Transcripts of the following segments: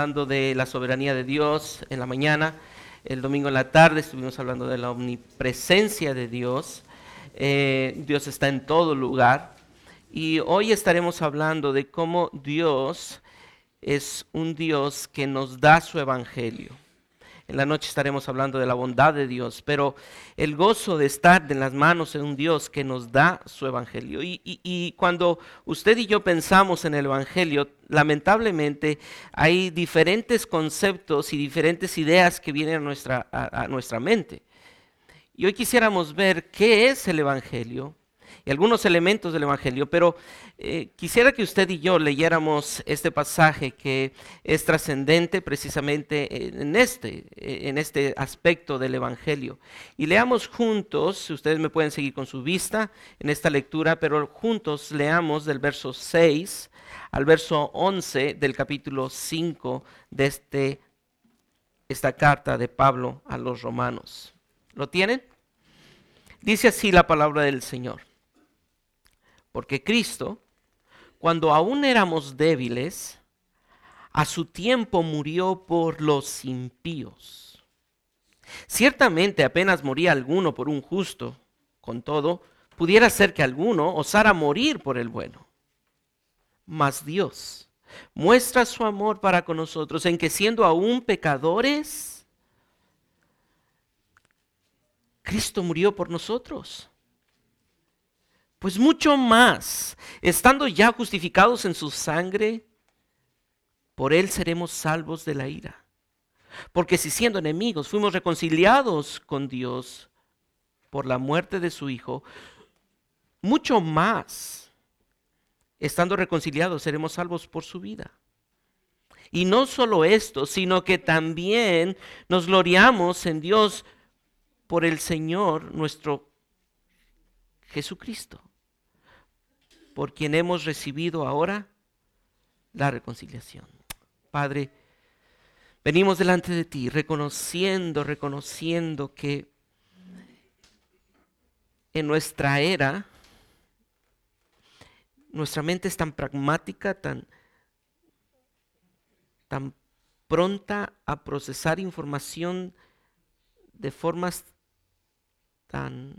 hablando de la soberanía de Dios en la mañana, el domingo en la tarde estuvimos hablando de la omnipresencia de Dios. Eh, Dios está en todo lugar. Y hoy estaremos hablando de cómo Dios es un Dios que nos da su evangelio. En la noche estaremos hablando de la bondad de Dios, pero el gozo de estar en las manos de un Dios que nos da su evangelio. Y, cuando usted y yo pensamos en el evangelio, lamentablemente hay diferentes conceptos y diferentes ideas que vienen a nuestra, a nuestra mente. Y hoy quisiéramos ver qué es el evangelio, y algunos elementos del Evangelio, pero eh, quisiera que usted y yo leyéramos este pasaje que es trascendente precisamente en este, en este aspecto del Evangelio. Y leamos juntos, ustedes me pueden seguir con su vista en esta lectura, pero juntos leamos del verso 6 al verso 11 del capítulo 5 de este, esta carta de Pablo a los romanos. ¿Lo tienen? Dice así la palabra del Señor. Porque Cristo, cuando aún éramos débiles, a su tiempo murió por los impíos. Ciertamente apenas moría alguno por un justo, con todo, pudiera ser que alguno osara morir por el bueno. Mas Dios muestra su amor para con nosotros en que siendo aún pecadores, Cristo murió por nosotros. Pues mucho más, estando ya justificados en su sangre, por él seremos salvos de la ira. Porque si siendo enemigos fuimos reconciliados con Dios por la muerte de su Hijo, mucho más, estando reconciliados, seremos salvos por su vida. Y no solo esto, sino que también nos gloriamos en Dios por el Señor nuestro Jesucristo por quien hemos recibido ahora la reconciliación. Padre, venimos delante de ti reconociendo, reconociendo que en nuestra era, nuestra mente es tan pragmática, tan, tan pronta a procesar información de formas tan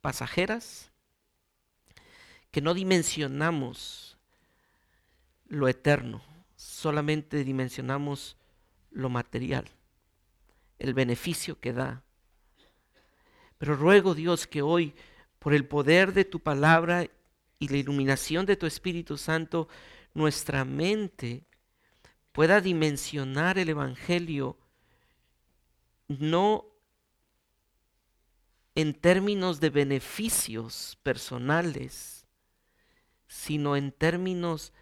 pasajeras, que no dimensionamos lo eterno, solamente dimensionamos lo material, el beneficio que da. Pero ruego Dios que hoy, por el poder de tu palabra y la iluminación de tu Espíritu Santo, nuestra mente pueda dimensionar el Evangelio no en términos de beneficios personales, sino en términos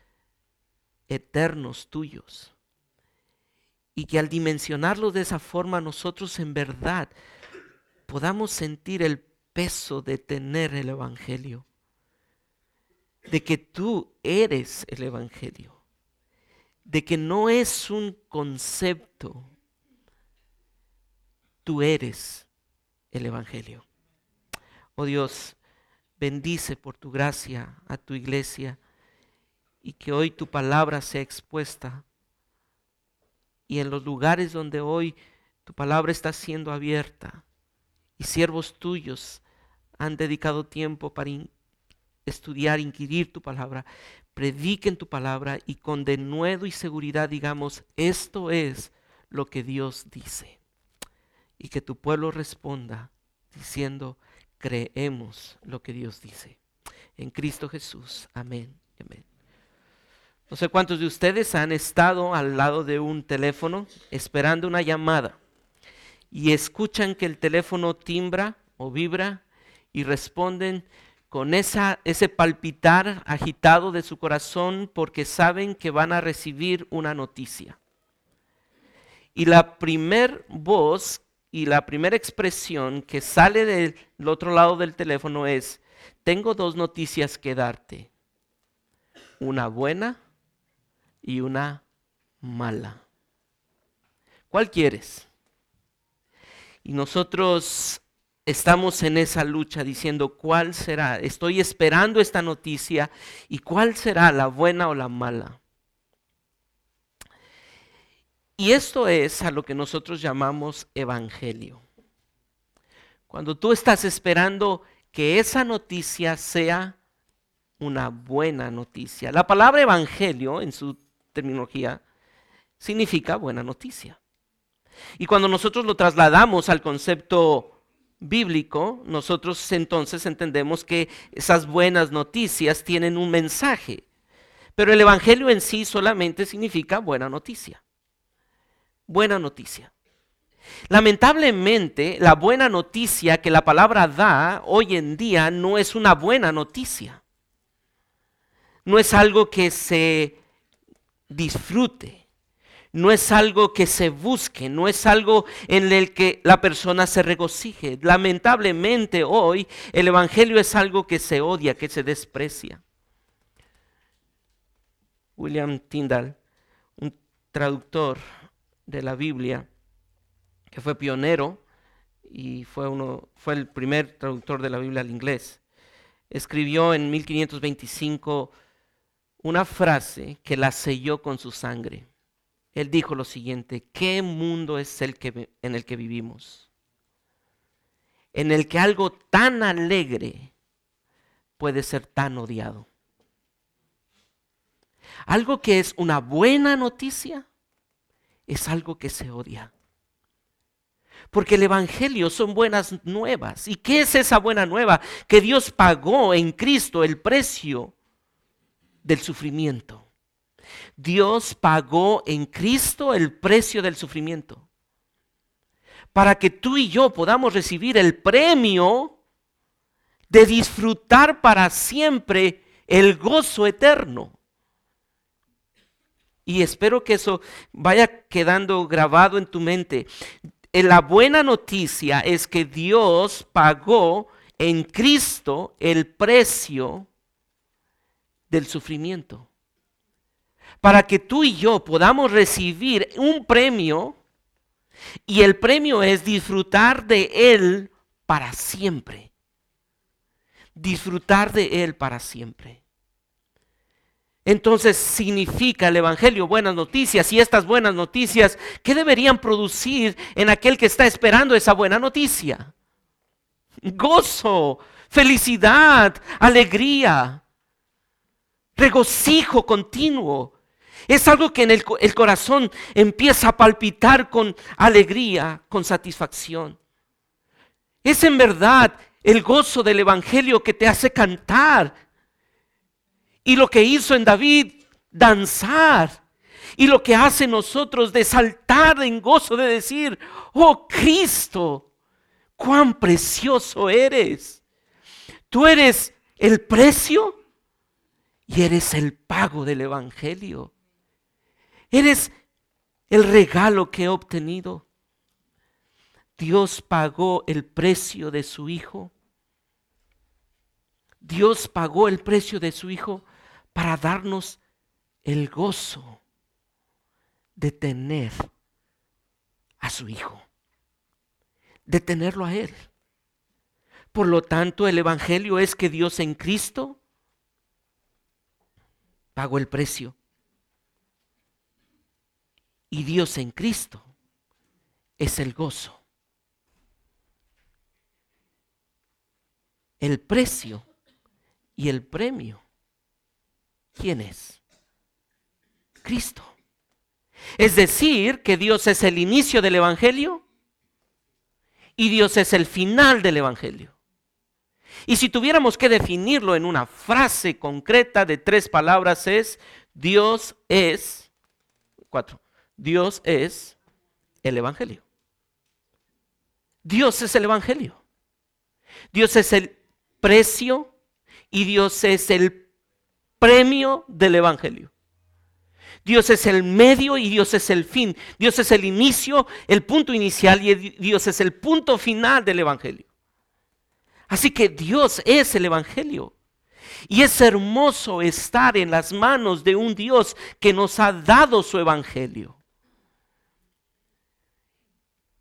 eternos tuyos. Y que al dimensionarlo de esa forma nosotros en verdad podamos sentir el peso de tener el Evangelio. De que tú eres el Evangelio. De que no es un concepto. Tú eres el Evangelio. Oh Dios, Bendice por tu gracia a tu iglesia y que hoy tu palabra sea expuesta. Y en los lugares donde hoy tu palabra está siendo abierta y siervos tuyos han dedicado tiempo para estudiar, inquirir tu palabra, prediquen tu palabra y con denuedo y seguridad digamos, esto es lo que Dios dice. Y que tu pueblo responda diciendo, creemos lo que Dios dice. En Cristo Jesús. Amén. Amén. No sé cuántos de ustedes han estado al lado de un teléfono esperando una llamada y escuchan que el teléfono timbra o vibra y responden con esa, ese palpitar agitado de su corazón porque saben que van a recibir una noticia. Y la primer voz y la primera expresión que sale del otro lado del teléfono es, tengo dos noticias que darte, una buena y una mala. ¿Cuál quieres? Y nosotros estamos en esa lucha diciendo cuál será. Estoy esperando esta noticia y cuál será la buena o la mala. Y esto es a lo que nosotros llamamos evangelio. Cuando tú estás esperando que esa noticia sea una buena noticia. La palabra evangelio en su terminología significa buena noticia. Y cuando nosotros lo trasladamos al concepto bíblico, nosotros entonces entendemos que esas buenas noticias tienen un mensaje. Pero el Evangelio en sí solamente significa buena noticia. Buena noticia. Lamentablemente, la buena noticia que la palabra da hoy en día no es una buena noticia. No es algo que se disfrute. No es algo que se busque, no es algo en el que la persona se regocije. Lamentablemente hoy el Evangelio es algo que se odia, que se desprecia. William Tyndall, un traductor de la Biblia, que fue pionero y fue, uno, fue el primer traductor de la Biblia al inglés, escribió en 1525 una frase que la selló con su sangre. Él dijo lo siguiente, ¿qué mundo es el que, en el que vivimos? En el que algo tan alegre puede ser tan odiado. Algo que es una buena noticia es algo que se odia. Porque el Evangelio son buenas nuevas. ¿Y qué es esa buena nueva? Que Dios pagó en Cristo el precio del sufrimiento. Dios pagó en Cristo el precio del sufrimiento. Para que tú y yo podamos recibir el premio de disfrutar para siempre el gozo eterno. Y espero que eso vaya quedando grabado en tu mente la buena noticia es que Dios pagó en Cristo el precio del sufrimiento. Para que tú y yo podamos recibir un premio y el premio es disfrutar de Él para siempre. Disfrutar de Él para siempre. Entonces significa el Evangelio buenas noticias y estas buenas noticias, ¿qué deberían producir en aquel que está esperando esa buena noticia? Gozo, felicidad, alegría, regocijo continuo. Es algo que en el, el corazón empieza a palpitar con alegría, con satisfacción. Es en verdad el gozo del Evangelio que te hace cantar y lo que hizo en David, danzar. Y lo que hace nosotros de saltar en gozo de decir, oh Cristo, cuán precioso eres. Tú eres el precio y eres el pago del Evangelio. Eres el regalo que he obtenido. Dios pagó el precio de su Hijo. Dios pagó el precio de su Hijo para darnos el gozo de tener a su Hijo, de tenerlo a Él. Por lo tanto, el Evangelio es que Dios en Cristo pagó el precio. Y Dios en Cristo es el gozo. El precio y el premio ¿Quién es? Cristo. Es decir, que Dios es el inicio del Evangelio y Dios es el final del Evangelio. Y si tuviéramos que definirlo en una frase concreta de tres palabras es, Dios es, cuatro, Dios es el Evangelio. Dios es el Evangelio. Dios es el precio y Dios es el premio del Evangelio. Dios es el medio y Dios es el fin. Dios es el inicio, el punto inicial y Dios es el punto final del Evangelio. Así que Dios es el Evangelio. Y es hermoso estar en las manos de un Dios que nos ha dado su Evangelio.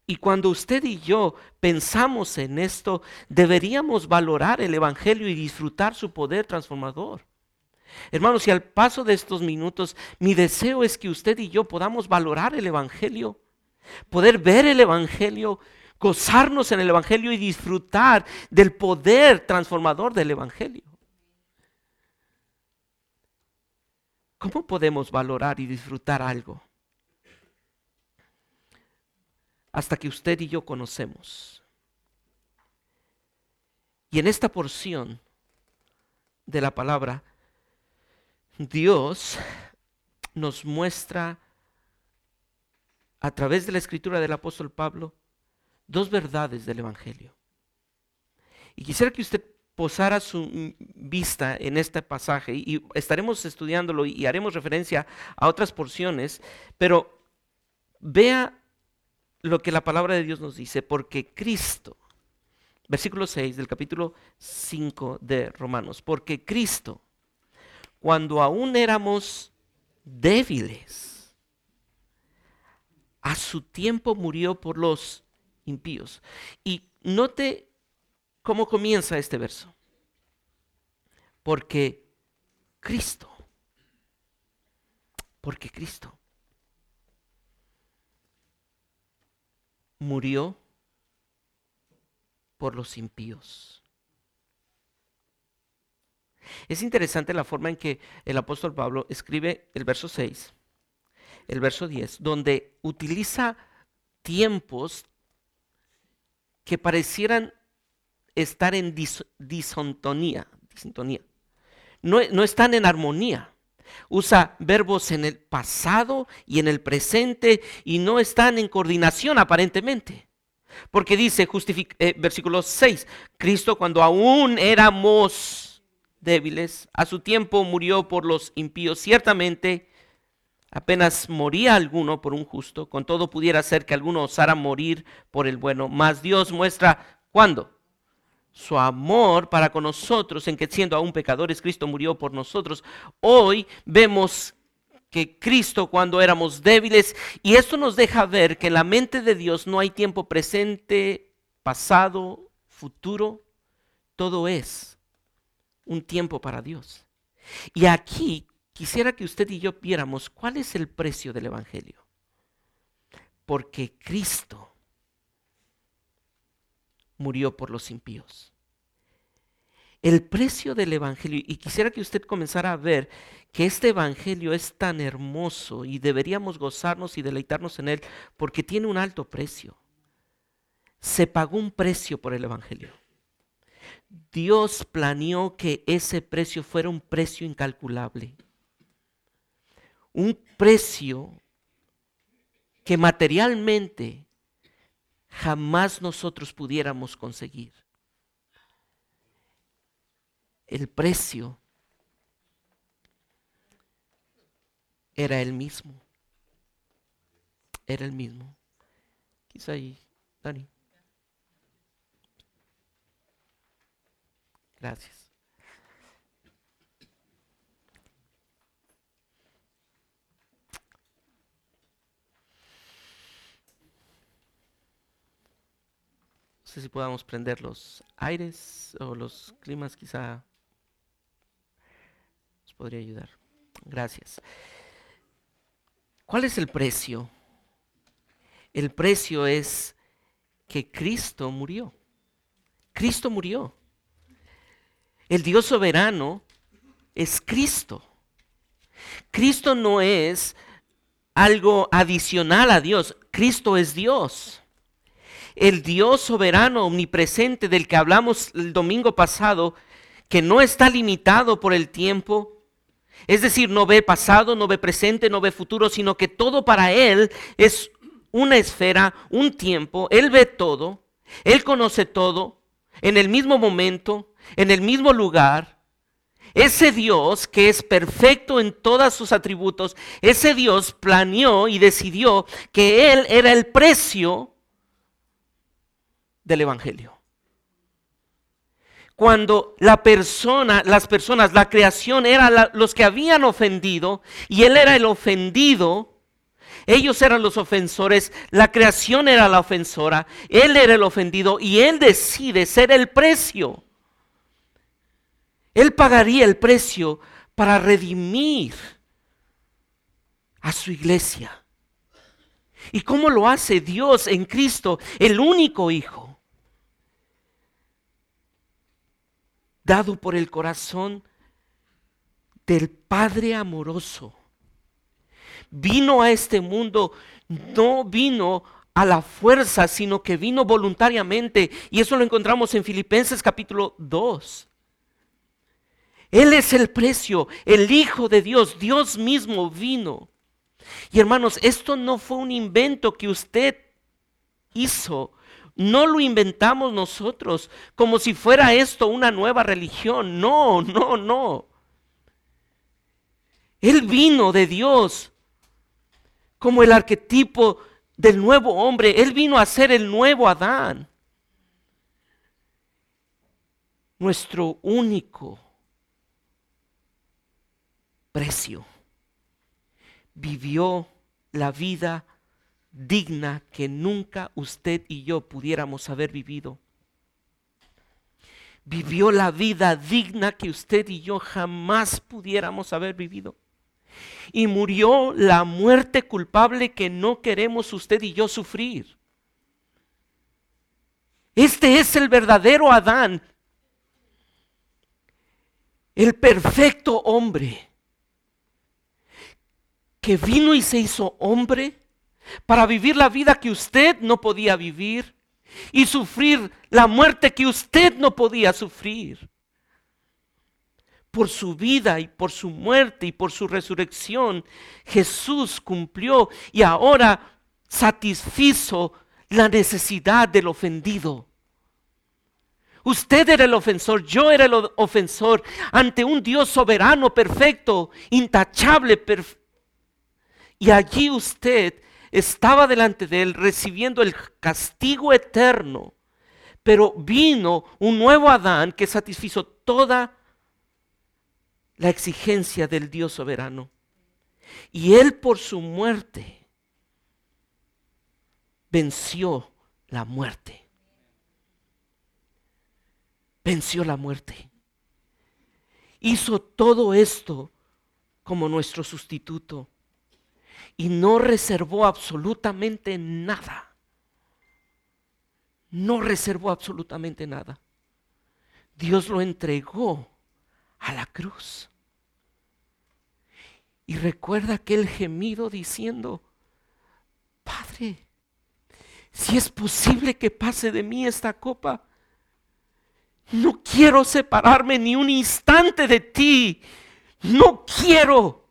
Y cuando usted y yo pensamos en esto, deberíamos valorar el Evangelio y disfrutar su poder transformador. Hermanos, y al paso de estos minutos, mi deseo es que usted y yo podamos valorar el Evangelio, poder ver el Evangelio, gozarnos en el Evangelio y disfrutar del poder transformador del Evangelio. ¿Cómo podemos valorar y disfrutar algo? Hasta que usted y yo conocemos. Y en esta porción de la palabra, Dios nos muestra a través de la escritura del apóstol Pablo dos verdades del Evangelio. Y quisiera que usted posara su vista en este pasaje y estaremos estudiándolo y haremos referencia a otras porciones, pero vea lo que la palabra de Dios nos dice, porque Cristo, versículo 6 del capítulo 5 de Romanos, porque Cristo, cuando aún éramos débiles, a su tiempo murió por los impíos. Y note cómo comienza este verso. Porque Cristo, porque Cristo murió por los impíos. Es interesante la forma en que el apóstol Pablo escribe el verso 6, el verso 10, donde utiliza tiempos que parecieran estar en disontonía, No, no están en armonía. Usa verbos en el pasado y en el presente y no están en coordinación aparentemente. Porque dice, eh, versículo 6, Cristo cuando aún éramos débiles, a su tiempo murió por los impíos. Ciertamente, apenas moría alguno por un justo, con todo pudiera ser que alguno osara morir por el bueno. Mas Dios muestra, ¿cuándo? Su amor para con nosotros, en que siendo aún pecadores, Cristo murió por nosotros. Hoy vemos que Cristo cuando éramos débiles, y esto nos deja ver que en la mente de Dios no hay tiempo presente, pasado, futuro, todo es un tiempo para Dios. Y aquí quisiera que usted y yo viéramos cuál es el precio del Evangelio. Porque Cristo murió por los impíos. El precio del Evangelio, y quisiera que usted comenzara a ver que este Evangelio es tan hermoso y deberíamos gozarnos y deleitarnos en él porque tiene un alto precio. Se pagó un precio por el Evangelio. Dios planeó que ese precio fuera un precio incalculable. Un precio que materialmente jamás nosotros pudiéramos conseguir. El precio era el mismo. Era el mismo. Quizá ahí, Dani. Gracias. No sé si podamos prender los aires o los climas, quizá nos podría ayudar. Gracias. ¿Cuál es el precio? El precio es que Cristo murió. Cristo murió. El Dios soberano es Cristo. Cristo no es algo adicional a Dios. Cristo es Dios. El Dios soberano, omnipresente del que hablamos el domingo pasado, que no está limitado por el tiempo, es decir, no ve pasado, no ve presente, no ve futuro, sino que todo para Él es una esfera, un tiempo. Él ve todo, Él conoce todo en el mismo momento, en el mismo lugar, ese Dios que es perfecto en todos sus atributos, ese Dios planeó y decidió que Él era el precio del Evangelio. Cuando la persona, las personas, la creación eran los que habían ofendido y Él era el ofendido, ellos eran los ofensores, la creación era la ofensora, Él era el ofendido y Él decide ser el precio él pagaría el precio para redimir a su iglesia. ¿Y cómo lo hace Dios en Cristo, el único Hijo? Dado por el corazón del Padre amoroso. Vino a este mundo, no vino a la fuerza, sino que vino voluntariamente. Y eso lo encontramos en Filipenses capítulo 2. Él es el precio, el Hijo de Dios, Dios mismo vino. Y hermanos, esto no fue un invento que usted hizo. No lo inventamos nosotros como si fuera esto una nueva religión. No, no, no. Él vino de Dios como el arquetipo del nuevo hombre. Él vino a ser el nuevo Adán. Nuestro único precio. Vivió la vida digna que nunca usted y yo pudiéramos haber vivido. Vivió la vida digna que usted y yo jamás pudiéramos haber vivido. Y murió la muerte culpable que no queremos usted y yo sufrir. Este es el verdadero Adán, el perfecto hombre que vino y se hizo hombre para vivir la vida que usted no podía vivir y sufrir la muerte que usted no podía sufrir. Por su vida y por su muerte y por su resurrección, Jesús cumplió y ahora satisfizo la necesidad del ofendido. Usted era el ofensor, yo era el ofensor ante un Dios soberano, perfecto, intachable, y allí usted estaba delante de él recibiendo el castigo eterno. Pero vino un nuevo Adán que satisfizo toda la exigencia del Dios soberano. Y él por su muerte venció la muerte. Venció la muerte. Hizo todo esto como nuestro sustituto y no reservó absolutamente nada. No reservó absolutamente nada. Dios lo entregó a la cruz. Y recuerda aquel gemido diciendo, Padre, si es posible que pase de mí esta copa, no quiero separarme ni un instante de ti. No quiero.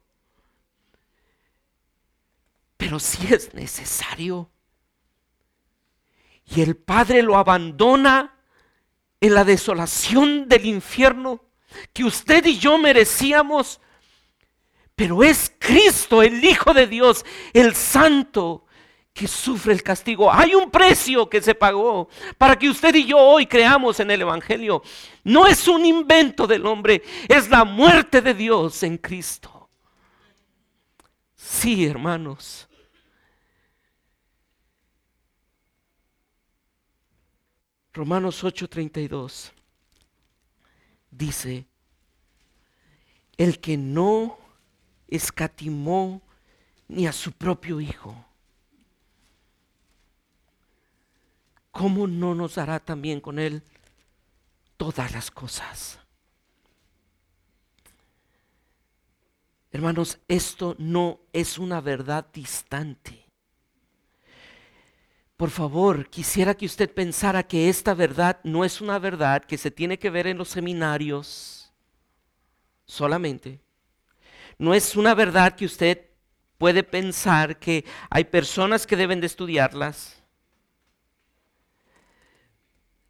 Pero si es necesario. Y el Padre lo abandona en la desolación del infierno que usted y yo merecíamos. Pero es Cristo, el Hijo de Dios, el Santo, que sufre el castigo. Hay un precio que se pagó para que usted y yo hoy creamos en el Evangelio. No es un invento del hombre, es la muerte de Dios en Cristo. Sí, hermanos. Romanos 8:32 dice, el que no escatimó ni a su propio Hijo, ¿cómo no nos dará también con Él todas las cosas? Hermanos, esto no es una verdad distante. Por favor, quisiera que usted pensara que esta verdad no es una verdad que se tiene que ver en los seminarios solamente. No es una verdad que usted puede pensar que hay personas que deben de estudiarlas.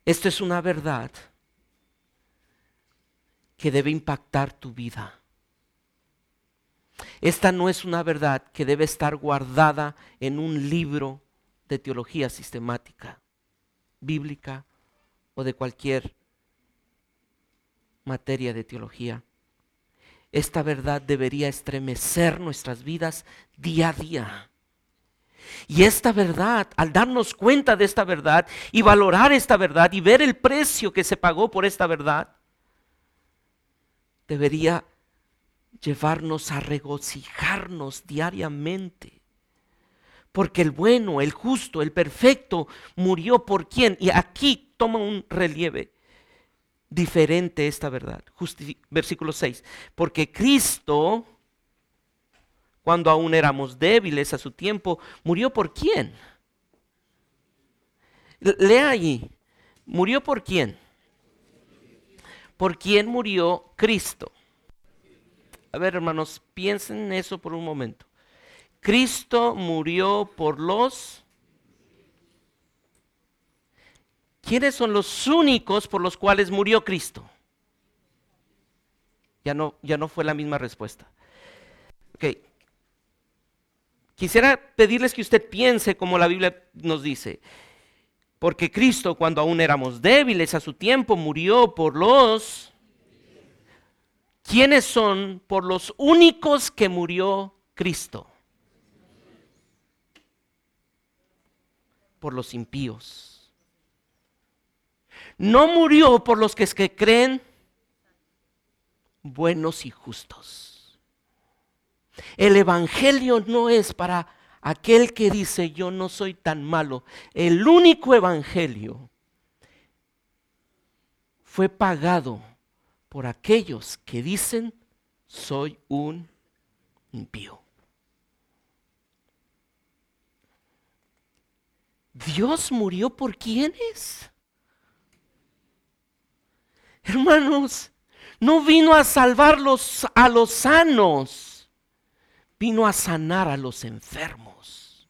Esto es una verdad que debe impactar tu vida. Esta no es una verdad que debe estar guardada en un libro de teología sistemática, bíblica o de cualquier materia de teología. Esta verdad debería estremecer nuestras vidas día a día. Y esta verdad, al darnos cuenta de esta verdad y valorar esta verdad y ver el precio que se pagó por esta verdad, debería llevarnos a regocijarnos diariamente. Porque el bueno, el justo, el perfecto murió por quién. Y aquí toma un relieve diferente esta verdad. versículo 6. Porque Cristo, cuando aún éramos débiles a su tiempo, murió por quién. Lea allí. ¿Murió por quién? ¿Por quién murió Cristo? A ver, hermanos, piensen en eso por un momento. Cristo murió por los... ¿Quiénes son los únicos por los cuales murió Cristo? Ya no, ya no fue la misma respuesta. Ok. Quisiera pedirles que usted piense como la Biblia nos dice. Porque Cristo, cuando aún éramos débiles a su tiempo, murió por los... ¿Quiénes son por los únicos que murió Cristo? Por los impíos. No murió por los que, creen buenos y justos. El Evangelio no es para aquel que dice yo no soy tan malo, el único evangelio fue pagado por aquellos que dicen soy un impío. Dios murió por quienes? Hermanos, no vino a salvarlos a los sanos, vino a sanar a los enfermos.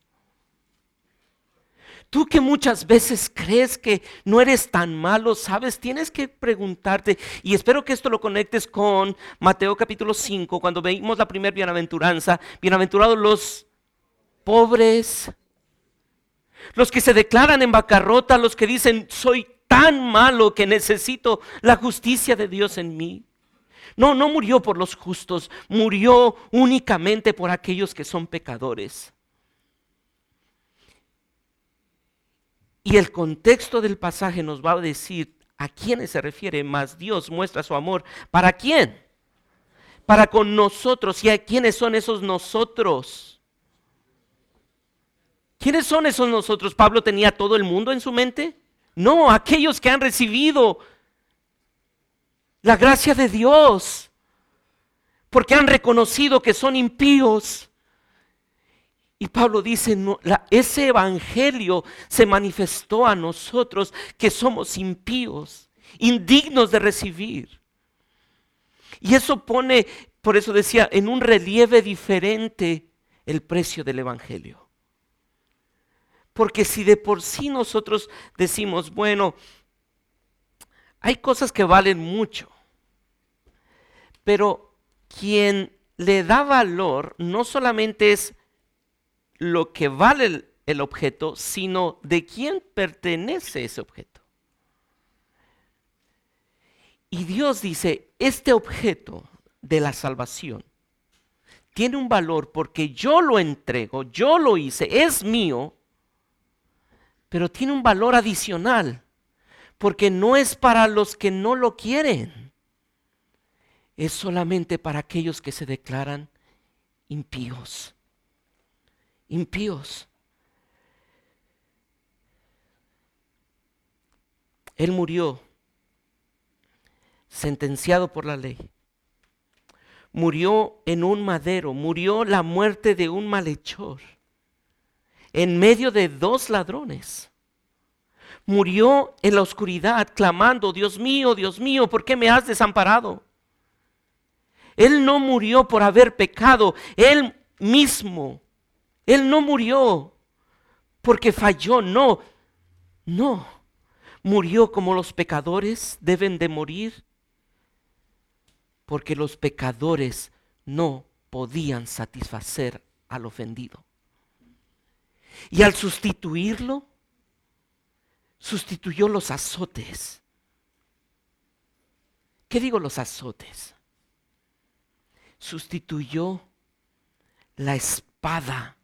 Tú que muchas veces crees que no eres tan malo, sabes, tienes que preguntarte, y espero que esto lo conectes con Mateo capítulo 5, cuando veimos la primera bienaventuranza, bienaventurados los pobres, los que se declaran en bancarrota, los que dicen, soy tan malo que necesito la justicia de Dios en mí. No, no murió por los justos, murió únicamente por aquellos que son pecadores. Y el contexto del pasaje nos va a decir a quiénes se refiere, más Dios muestra su amor. ¿Para quién? Para con nosotros. ¿Y a quiénes son esos nosotros? ¿Quiénes son esos nosotros? ¿Pablo tenía todo el mundo en su mente? No, aquellos que han recibido la gracia de Dios, porque han reconocido que son impíos y Pablo dice, ese evangelio se manifestó a nosotros que somos impíos, indignos de recibir. Y eso pone, por eso decía, en un relieve diferente el precio del evangelio. Porque si de por sí nosotros decimos, bueno, hay cosas que valen mucho, pero quien le da valor no solamente es lo que vale el, objeto, sino de quién pertenece ese objeto. Y Dios dice, este objeto de la salvación tiene un valor porque yo lo entrego, yo lo hice, es mío, pero tiene un valor adicional porque no es para los que no lo quieren, es solamente para aquellos que se declaran impíos impíos. Él murió sentenciado por la ley. Murió en un madero, murió la muerte de un malhechor, en medio de dos ladrones. Murió en la oscuridad, clamando, Dios mío, Dios mío, ¿por qué me has desamparado? Él no murió por haber pecado, él mismo él no murió porque falló, no, no. Murió como los pecadores deben de morir porque los pecadores no podían satisfacer al ofendido. Y al sustituirlo, sustituyó los azotes. ¿Qué digo los azotes? Sustituyó la espada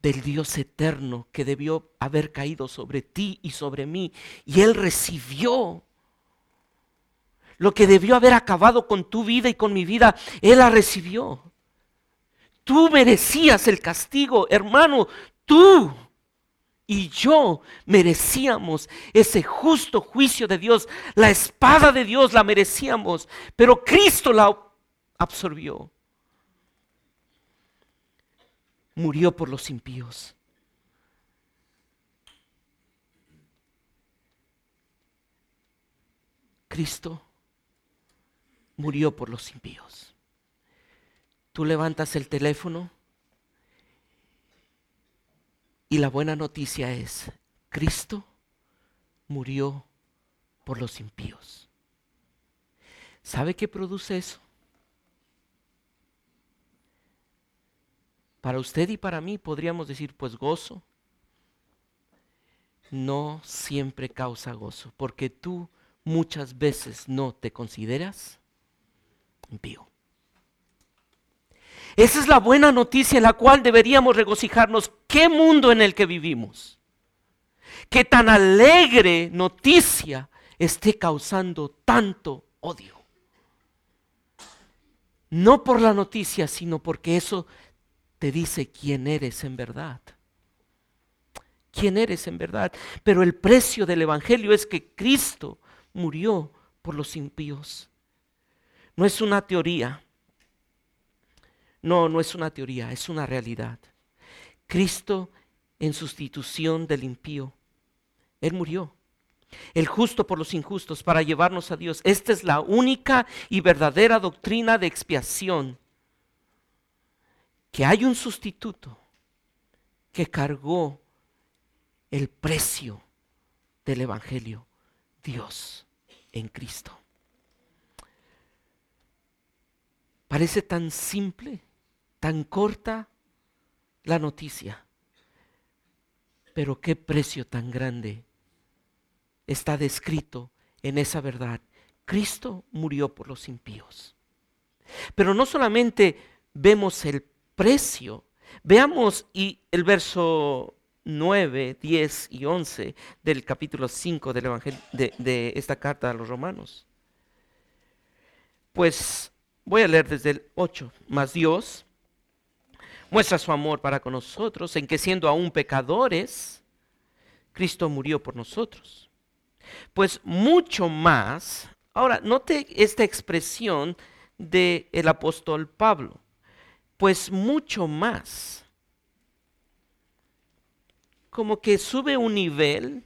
del Dios eterno que debió haber caído sobre ti y sobre mí. Y Él recibió Lo que debió haber acabado con tu vida y con mi vida, Él la recibió. Tú merecías el castigo, hermano, tú y yo merecíamos ese justo juicio de Dios. La espada de Dios la merecíamos, pero Cristo la absorbió. Murió por los impíos. Cristo murió por los impíos. Tú levantas el teléfono y la buena noticia es, Cristo murió por los impíos. ¿Sabe qué produce eso? Para usted y para mí podríamos decir, pues gozo. No siempre causa gozo, porque tú muchas veces no te consideras impío. Esa es la buena noticia en la cual deberíamos regocijarnos. ¿Qué mundo en el que vivimos? Que tan alegre noticia esté causando tanto odio. No por la noticia, sino porque eso te dice quién eres en verdad. Quién eres en verdad. Pero el precio del Evangelio es que Cristo murió por los impíos. No es una teoría. No, no es una teoría, es una realidad. Cristo en sustitución del impío. Él murió. El justo por los injustos para llevarnos a Dios. Esta es la única y verdadera doctrina de expiación. Que hay un sustituto que cargó el precio del Evangelio. Dios en Cristo. Parece tan simple, tan corta la noticia, pero qué precio tan grande está descrito en esa verdad. Cristo murió por los impíos. Pero no solamente vemos el precio, veamos y el verso 9, 10 y 11 del capítulo 5 del Evangelio, de, de esta carta a los romanos. Pues voy a leer desde el 8. Más Dios muestra su amor para con nosotros en que siendo aún pecadores, Cristo murió por nosotros. Pues mucho más, ahora note esta expresión del el apóstol Pablo, pues mucho más como que sube un nivel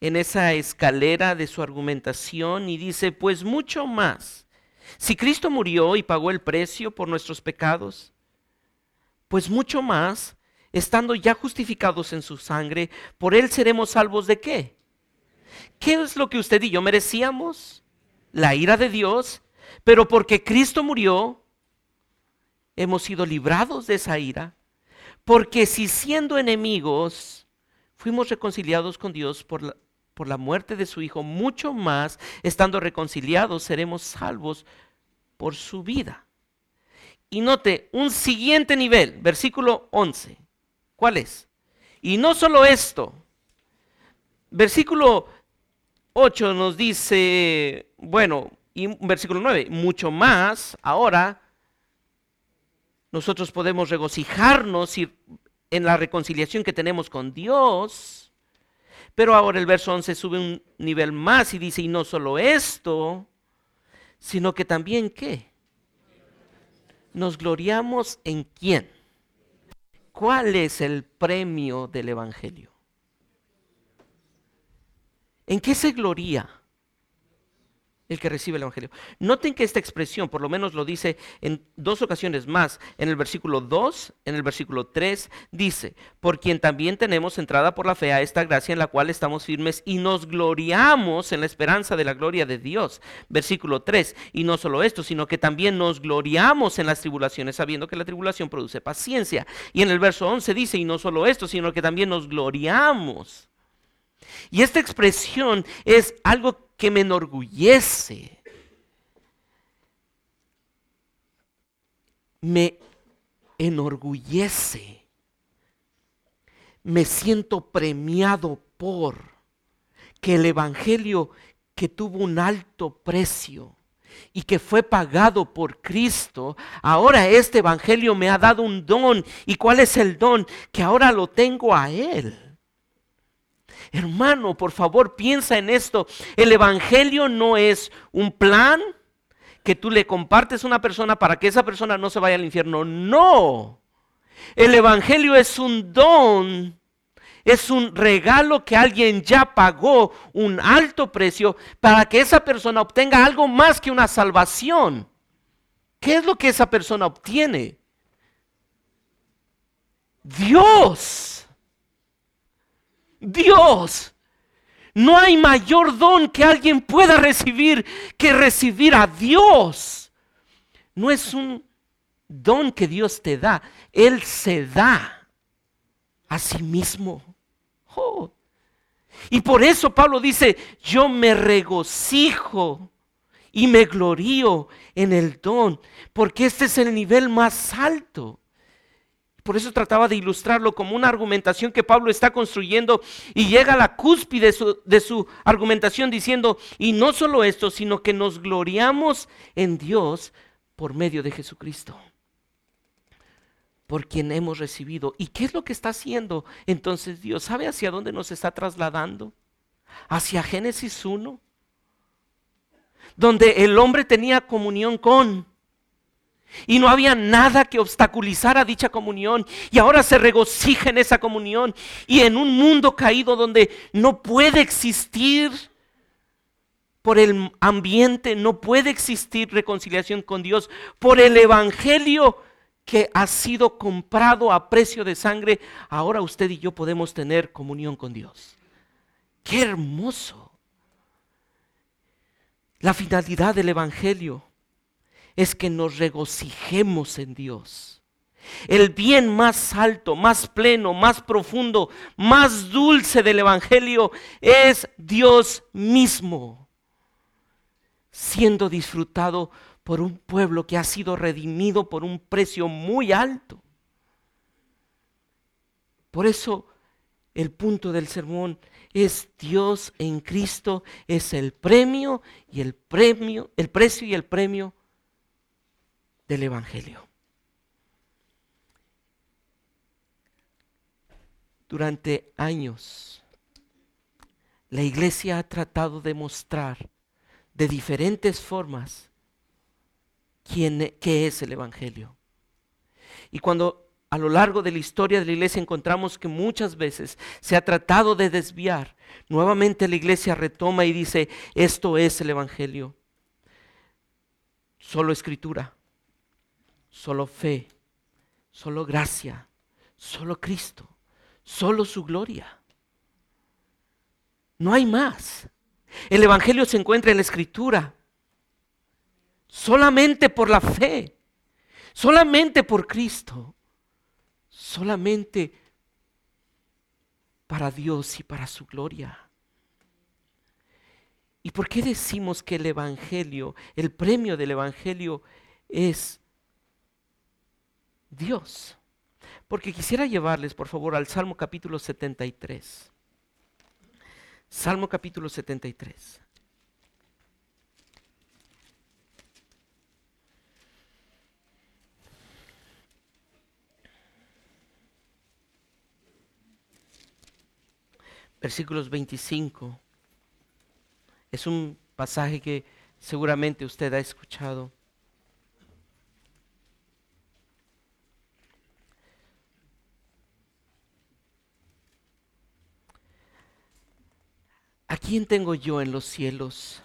en esa escalera de su argumentación y dice, pues mucho más. Si Cristo murió y pagó el precio por nuestros pecados, pues mucho más, estando ya justificados en su sangre, por él seremos salvos de qué? ¿Qué es lo que usted y yo merecíamos? La ira de Dios, pero porque Cristo murió, hemos sido librados de esa ira porque si siendo enemigos fuimos reconciliados con Dios por la, por la muerte de su Hijo, mucho más, estando reconciliados, seremos salvos por su vida. Y note un siguiente nivel, versículo 11. ¿Cuál es? Y no solo esto, versículo 8 nos dice, bueno, y versículo 9, mucho más ahora nosotros podemos regocijarnos en la reconciliación que tenemos con Dios. Pero ahora el verso 11 sube un nivel más y dice, y no solo esto, sino que también qué? Nos gloriamos en quién? ¿Cuál es el premio del Evangelio? ¿En qué se gloria? El que recibe el Evangelio. Noten que esta expresión, por lo menos lo dice en dos ocasiones más, en el versículo 2, en el versículo 3, dice, por quien también tenemos entrada por la fe a esta gracia en la cual estamos firmes y nos gloriamos en la esperanza de la gloria de Dios. Versículo 3, y no solo esto, sino que también nos gloriamos en las tribulaciones, sabiendo que la tribulación produce paciencia. Y en el verso 11 dice, y no solo esto, sino que también nos gloriamos. Y esta expresión es algo que me enorgullece. Me enorgullece. Me siento premiado por que el Evangelio que tuvo un alto precio y que fue pagado por Cristo, ahora este Evangelio me ha dado un don. ¿Y cuál es el don? Que ahora lo tengo a Él. Hermano, por favor, piensa en esto. El Evangelio no es un plan que tú le compartes a una persona para que esa persona no se vaya al infierno. No. El Evangelio es un don es un regalo que alguien ya pagó un alto precio para que esa persona obtenga algo más que una salvación. ¿Qué es lo que esa persona obtiene? Dios. Dios. No hay mayor don que alguien pueda recibir que recibir a Dios. No es un don que Dios te da, Él se da a sí mismo. Y por eso Pablo dice, yo me regocijo y me glorío en el don, porque este es el nivel más alto. Por eso trataba de ilustrarlo como una argumentación que Pablo está construyendo y llega a la cúspide de su, de su, argumentación diciendo, y no solo esto, sino que nos gloriamos en Dios por medio de Jesucristo por quien hemos recibido. ¿Y qué es lo que está haciendo? Entonces Dios sabe hacia dónde nos está trasladando. Hacia Génesis 1, donde el hombre tenía comunión con. Y no había nada que obstaculizara dicha comunión. Y ahora se regocija en esa comunión. Y en un mundo caído donde no puede existir por el ambiente, no puede existir reconciliación con Dios. Por el Evangelio que ha sido comprado a precio de sangre, ahora usted y yo podemos tener comunión con Dios. Qué hermoso. La finalidad del Evangelio es que nos regocijemos en Dios. El bien más alto, más pleno, más profundo, más dulce del Evangelio es Dios mismo, siendo disfrutado por un pueblo que ha sido redimido por un precio muy alto. Por eso el punto del sermón es Dios en Cristo, es el premio y el premio, el precio y el premio del Evangelio. Durante años, la iglesia ha tratado de mostrar de diferentes formas quién, qué es el Evangelio. Y cuando a lo largo de la historia de la iglesia encontramos que muchas veces se ha tratado de desviar, nuevamente la iglesia retoma y dice, esto es el Evangelio. Solo escritura, solo fe, solo gracia, solo Cristo, solo su gloria. No hay más. El Evangelio se encuentra en la escritura, solamente por la fe, solamente por Cristo, solamente para Dios y para su gloria. ¿Y por qué decimos que el Evangelio, el premio del Evangelio es Dios? Porque quisiera llevarles, por favor, al Salmo capítulo 73. Salmo capítulo 73. versículos 25. Es un pasaje que seguramente usted ha escuchado. Quién tengo yo en los cielos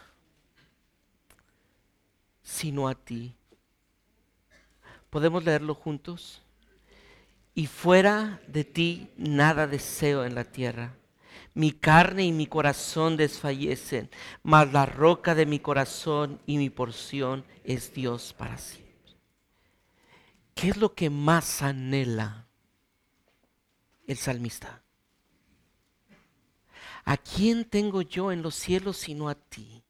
sino a ti? ¿Podemos leerlo juntos? Y fuera de ti nada deseo en la tierra. Mi carne y mi corazón desfallecen, mas la roca de mi corazón y mi porción es Dios para siempre. ¿Qué es lo que más anhela el salmista? ¿A quién tengo yo en los cielos sino a ti?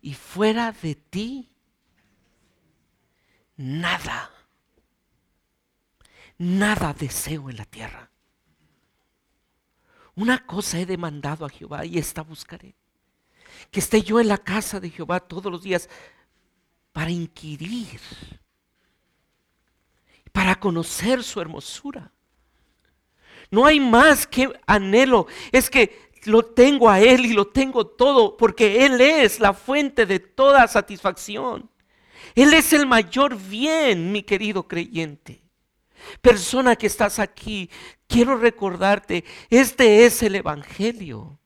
Y fuera de ti, nada, nada deseo en la tierra. Una cosa he demandado a Jehová y esta buscaré. que esté yo en la casa de Jehová todos los días para inquirir, para conocer su hermosura. No hay más que anhelo, es que lo tengo a Él y lo tengo todo, porque Él es la fuente de toda satisfacción. Él es el mayor bien, mi querido creyente. Persona que estás aquí, quiero recordarte, este es el Evangelio.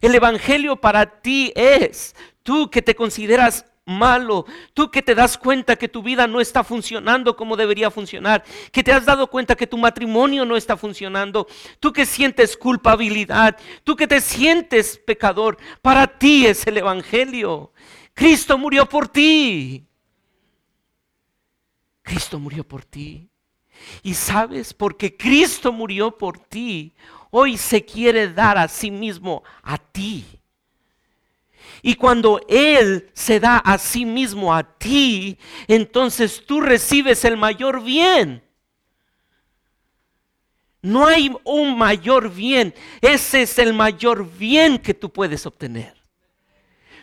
El Evangelio para ti es, tú que te consideras malo, tú que te das cuenta que tu vida no está funcionando como debería funcionar, que te has dado cuenta que tu matrimonio no está funcionando, tú que sientes culpabilidad, tú que te sientes pecador, para ti es el Evangelio. Cristo murió por ti. Cristo murió por ti. Y sabes, porque Cristo murió por ti, hoy se quiere dar a sí mismo a ti. Y cuando Él se da a sí mismo a ti, entonces tú recibes el mayor bien. No hay un mayor bien. Ese es el mayor bien que tú puedes obtener.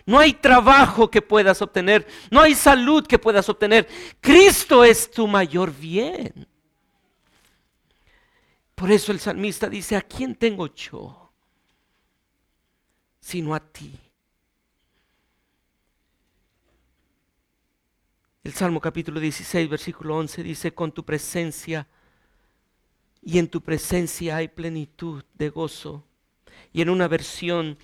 No hay trabajo que puedas obtener. No hay salud que puedas obtener. Cristo es tu mayor bien. Por eso el salmista dice, ¿a quién tengo yo? Sino a ti. El Salmo capítulo 16, versículo 11 dice, con tu presencia y en tu presencia hay plenitud de gozo. Y en una versión,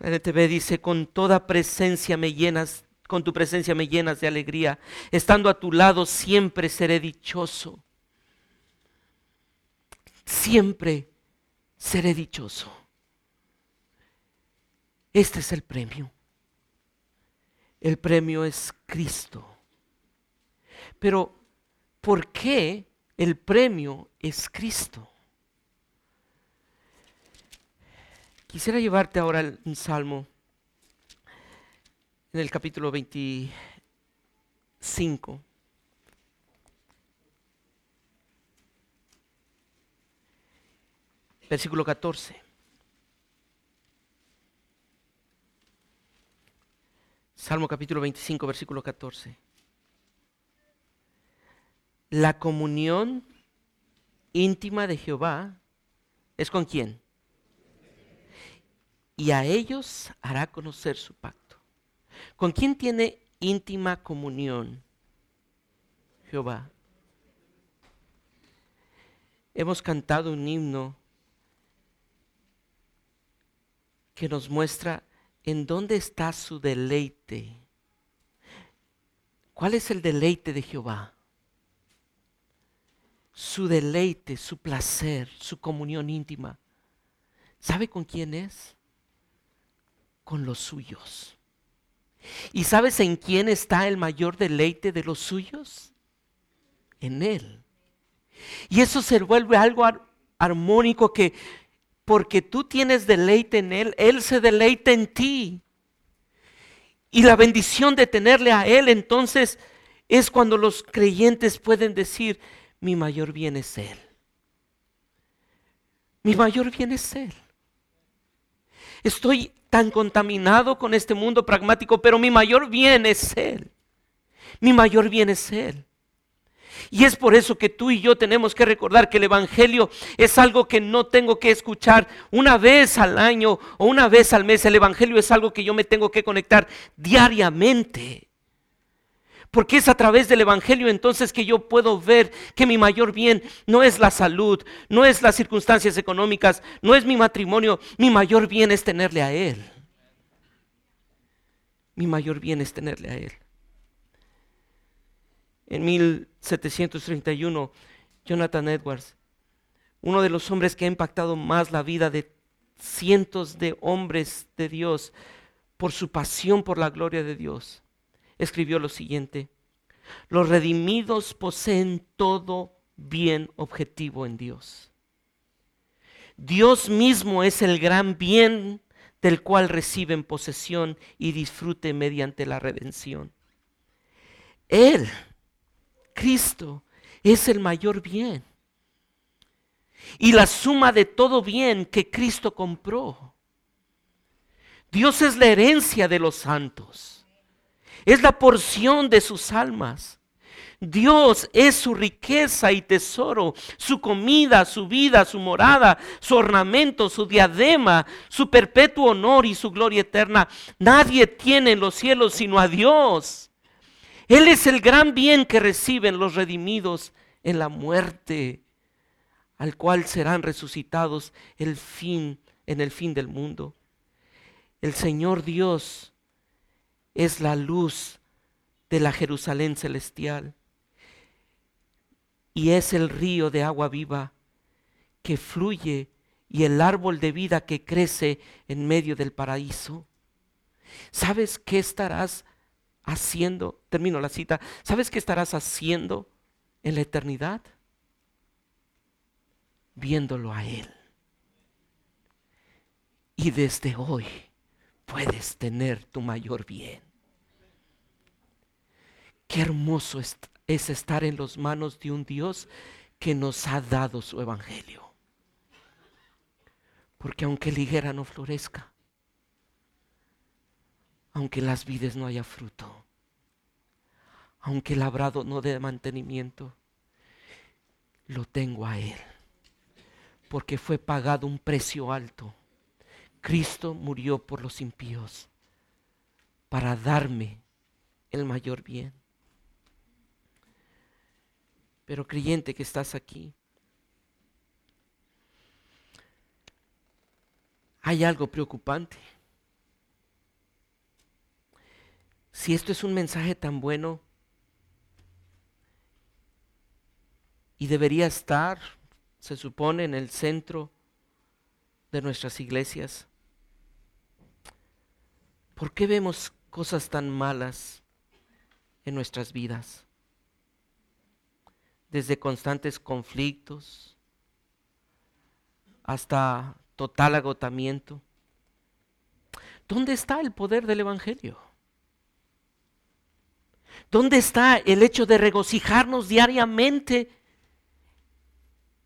NTV dice, con toda presencia me llenas, con tu presencia me llenas de alegría. Estando a tu lado siempre seré dichoso. Siempre seré dichoso. Este es el premio. El premio es Cristo. Pero, ¿por qué el premio es Cristo? Quisiera llevarte ahora al salmo, en el capítulo 25. Versículo 14. Salmo capítulo 25, versículo 14 la comunión íntima de Jehová es con quién? Y a ellos hará conocer su pacto. ¿Con quién tiene íntima comunión Jehová? Hemos cantado un himno que nos muestra en dónde está su deleite. ¿Cuál es el deleite de Jehová? Su deleite, su placer, su comunión íntima. ¿Sabe con quién es? Con los suyos. ¿Y sabes en quién está el mayor deleite de los suyos? En Él. Y eso se vuelve algo armónico que porque tú tienes deleite en Él, Él se deleita en ti. Y la bendición de tenerle a Él entonces es cuando los creyentes pueden decir, mi mayor bien es Él. Mi mayor bien es Él. Estoy tan contaminado con este mundo pragmático, pero mi mayor bien es Él. Mi mayor bien es Él. Y es por eso que tú y yo tenemos que recordar que el Evangelio es algo que no tengo que escuchar una vez al año o una vez al mes. El Evangelio es algo que yo me tengo que conectar diariamente. Porque es a través del Evangelio entonces que yo puedo ver que mi mayor bien no es la salud, no es las circunstancias económicas, no es mi matrimonio, mi mayor bien es tenerle a Él. Mi mayor bien es tenerle a Él. En 1731, Jonathan Edwards, uno de los hombres que ha impactado más la vida de cientos de hombres de Dios por su pasión por la gloria de Dios, escribió lo siguiente, los redimidos poseen todo bien objetivo en Dios. Dios mismo es el gran bien del cual reciben posesión y disfrute mediante la redención. Él, Cristo, es el mayor bien. Y la suma de todo bien que Cristo compró. Dios es la herencia de los santos. Es la porción de sus almas. Dios es su riqueza y tesoro, su comida, su vida, su morada, su ornamento, su diadema, su perpetuo honor y su gloria eterna. Nadie tiene en los cielos sino a Dios. Él es el gran bien que reciben los redimidos en la muerte, al cual serán resucitados el fin en el fin del mundo. El Señor Dios es la luz de la Jerusalén celestial y es el río de agua viva que fluye y el árbol de vida que crece en medio del paraíso. ¿Sabes qué estarás haciendo? Termino la cita. ¿Sabes qué estarás haciendo en la eternidad? Viéndolo a Él. Y desde hoy puedes tener tu mayor bien. Qué hermoso es, estar en las manos de un Dios que nos ha dado su evangelio. Porque aunque la no florezca, aunque las vides no haya fruto, aunque el labrado no dé mantenimiento, lo tengo a Él. Porque fue pagado un precio alto Cristo murió por los impíos para darme el mayor bien. Pero creyente que estás aquí, hay algo preocupante. Si esto es un mensaje tan bueno y debería estar, se supone, en el centro de nuestras iglesias, ¿Por qué vemos cosas tan malas en nuestras vidas? Desde constantes conflictos hasta total agotamiento. ¿Dónde está el poder del Evangelio? ¿Dónde está el hecho de regocijarnos diariamente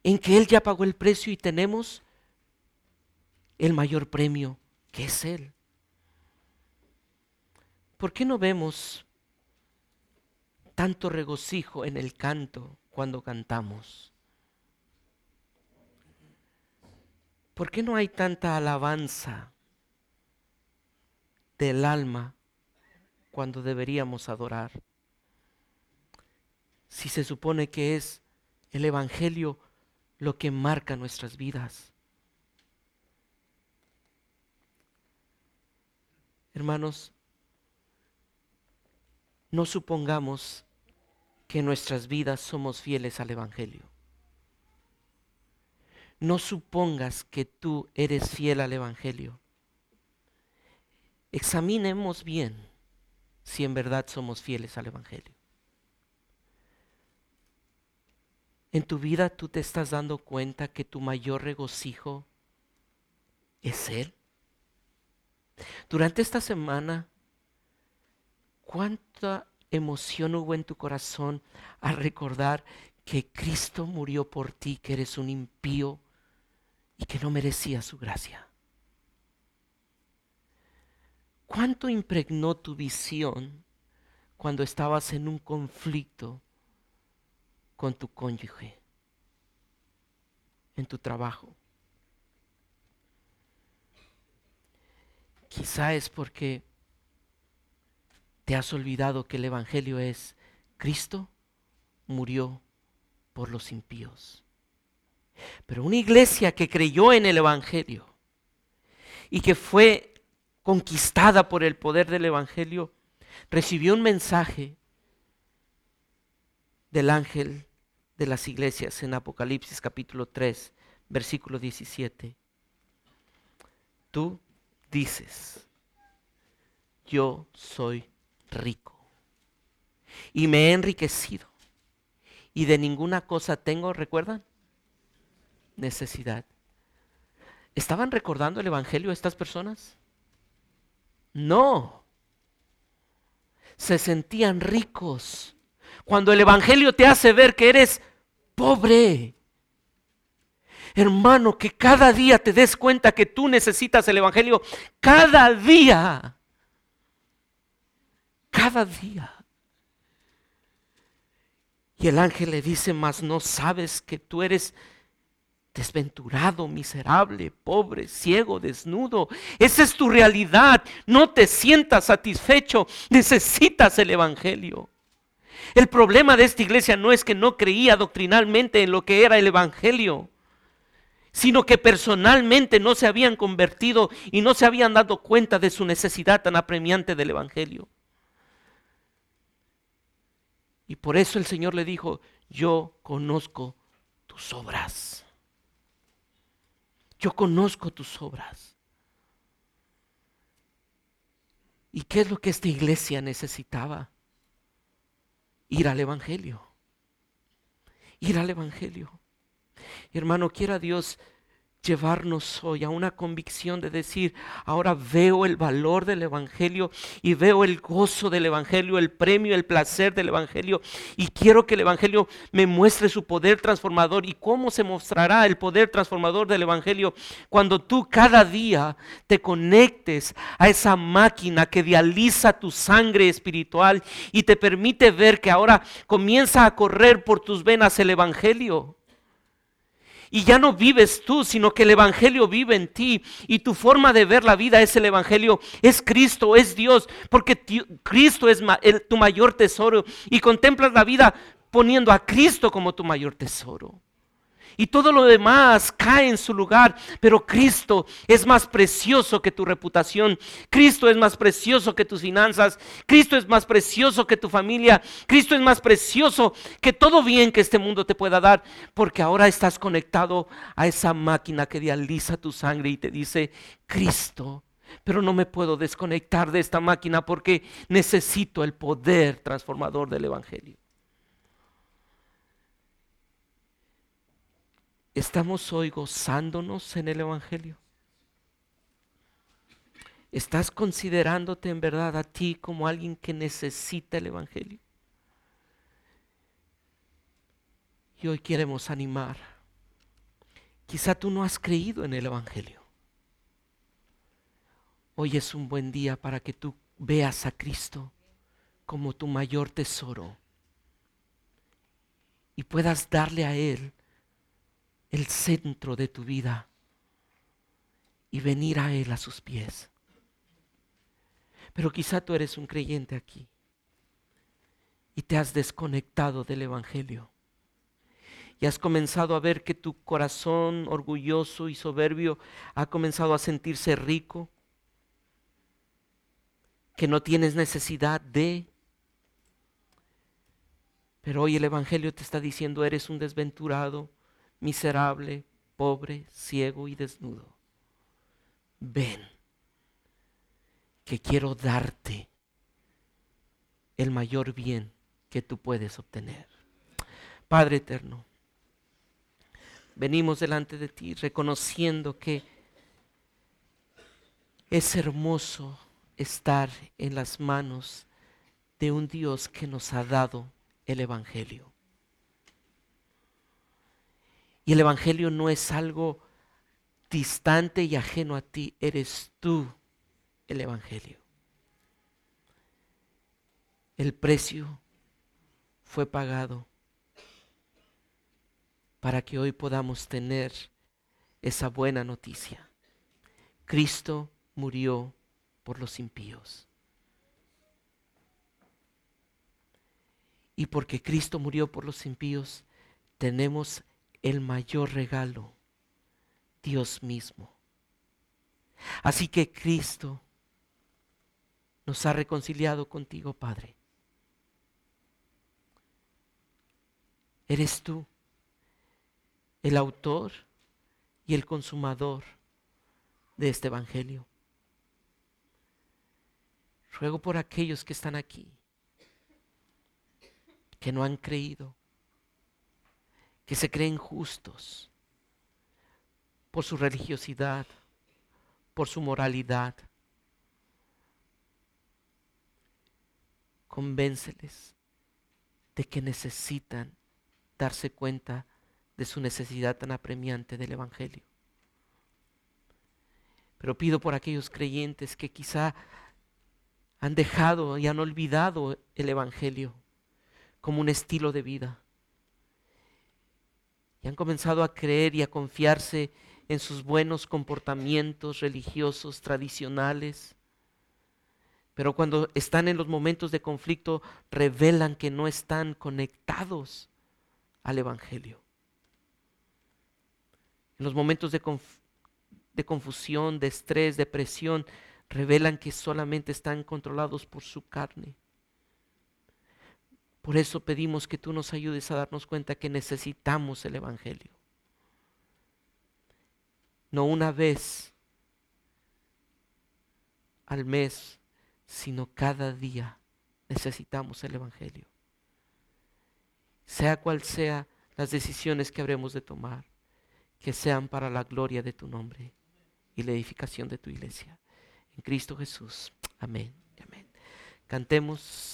en que Él ya pagó el precio y tenemos el mayor premio, que es Él? ¿Por qué no vemos tanto regocijo en el canto cuando cantamos? ¿Por qué no hay tanta alabanza del alma cuando deberíamos adorar? Si se supone que es el Evangelio lo que marca nuestras vidas. Hermanos, no supongamos que en nuestras vidas somos fieles al Evangelio. No supongas que tú eres fiel al Evangelio. Examinemos bien si en verdad somos fieles al Evangelio. En tu vida tú te estás dando cuenta que tu mayor regocijo es Él. Durante esta semana ¿Cuánta emoción hubo en tu corazón al recordar que Cristo murió por ti, que eres un impío y que no merecía su gracia? ¿Cuánto impregnó tu visión cuando estabas en un conflicto con tu cónyuge, en tu trabajo? Quizá es porque te has olvidado que el Evangelio es Cristo murió por los impíos. Pero una iglesia que creyó en el Evangelio y que fue conquistada por el poder del Evangelio, recibió un mensaje del ángel de las iglesias en Apocalipsis capítulo 3, versículo 17. Tú dices, yo soy rico y me he enriquecido y de ninguna cosa tengo, ¿recuerdan? Necesidad. ¿Estaban recordando el Evangelio estas personas? No. Se sentían ricos. Cuando el Evangelio te hace ver que eres pobre. Hermano, que cada día te des cuenta que tú necesitas el Evangelio. Cada día. Cada día. Y el ángel le dice, mas no sabes que tú eres desventurado, miserable, pobre, ciego, desnudo. Esa es tu realidad. No te sientas satisfecho. Necesitas el Evangelio. El problema de esta iglesia no es que no creía doctrinalmente en lo que era el Evangelio, sino que personalmente no se habían convertido y no se habían dado cuenta de su necesidad tan apremiante del Evangelio. Y por eso el Señor le dijo, yo conozco tus obras. Yo conozco tus obras. ¿Y qué es lo que esta iglesia necesitaba? Ir al Evangelio. Ir al Evangelio. hermano, quiera Dios llevarnos hoy a una convicción de decir, ahora veo el valor del Evangelio y veo el gozo del Evangelio, el premio, el placer del Evangelio y quiero que el Evangelio me muestre su poder transformador y cómo se mostrará el poder transformador del Evangelio cuando tú cada día te conectes a esa máquina que dializa tu sangre espiritual y te permite ver que ahora comienza a correr por tus venas el Evangelio. Y ya no vives tú, sino que el Evangelio vive en ti. Y tu forma de ver la vida es el Evangelio, es Cristo, es Dios, porque Cristo es tu mayor tesoro. Y contemplas la vida poniendo a Cristo como tu mayor tesoro y todo lo demás cae en su lugar. Pero Cristo es más precioso que tu reputación. Cristo es más precioso que tus finanzas. Cristo es más precioso que tu familia. Cristo es más precioso que todo bien que este mundo te pueda dar. Porque ahora estás conectado a esa máquina que dializa tu sangre y te dice, Cristo. Pero no me puedo desconectar de esta máquina porque necesito el poder transformador del Evangelio. ¿Estamos hoy gozándonos en el Evangelio? ¿Estás considerándote en verdad a ti como alguien que necesita el Evangelio? Y hoy queremos animar. Quizá tú no has creído en el Evangelio. Hoy es un buen día para que tú veas a Cristo como tu mayor tesoro y puedas darle a Él el centro de tu vida y venir a Él a sus pies. Pero quizá tú eres un creyente aquí y te has desconectado del Evangelio. Y has comenzado a ver que tu corazón orgulloso y soberbio ha comenzado a sentirse rico, que no tienes necesidad de. Pero hoy el Evangelio te está diciendo, eres un desventurado, miserable, pobre, ciego y desnudo. Ven, que quiero darte el mayor bien que tú puedes obtener. Padre eterno, venimos delante de ti reconociendo que es hermoso estar en las manos de un Dios que nos ha dado el Evangelio. Y el Evangelio no es algo distante y ajeno a ti, eres tú el Evangelio. El precio fue pagado para que hoy podamos tener esa buena noticia. Cristo murió por los impíos. Y porque Cristo murió por los impíos, tenemos el mayor regalo, Dios mismo. Así que Cristo nos ha reconciliado contigo, Padre. Eres tú el autor y el consumador de este Evangelio. Ruego por aquellos que están aquí, que no han creído, que se creen justos por su religiosidad, por su moralidad. Convénceles de que necesitan darse cuenta de su necesidad tan apremiante del Evangelio. Pero pido por aquellos creyentes que quizá han dejado y han olvidado el Evangelio como un estilo de vida. Y han comenzado a creer y a confiarse en sus buenos comportamientos religiosos tradicionales. Pero cuando están en los momentos de conflicto, revelan que no están conectados al Evangelio. En los momentos de, de confusión, de estrés, depresión, revelan que solamente están controlados por su carne. Por eso pedimos que tú nos ayudes a darnos cuenta que necesitamos el Evangelio. No una vez al mes, sino cada día necesitamos el Evangelio. Sea cual sea las decisiones que habremos de tomar, que sean para la gloria de tu nombre y la edificación de tu iglesia. En Cristo Jesús. Amén. Amén. Cantemos.